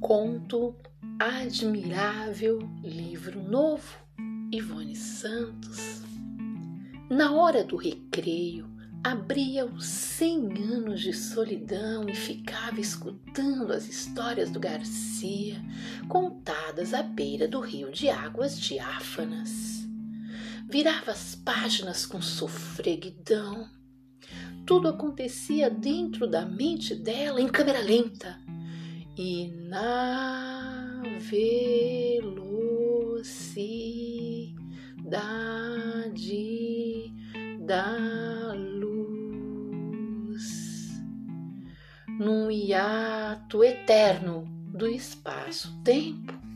Conto Admirável, livro novo, Ivone Santos. Na hora do recreio, abria os cem anos de solidão e ficava escutando as histórias do Garcia, contadas à beira do rio de águas diáfanas. Virava as páginas com sofreguidão. Tudo acontecia dentro da mente dela em câmera lenta e na velocidade da luz, num hiato eterno do espaço-tempo,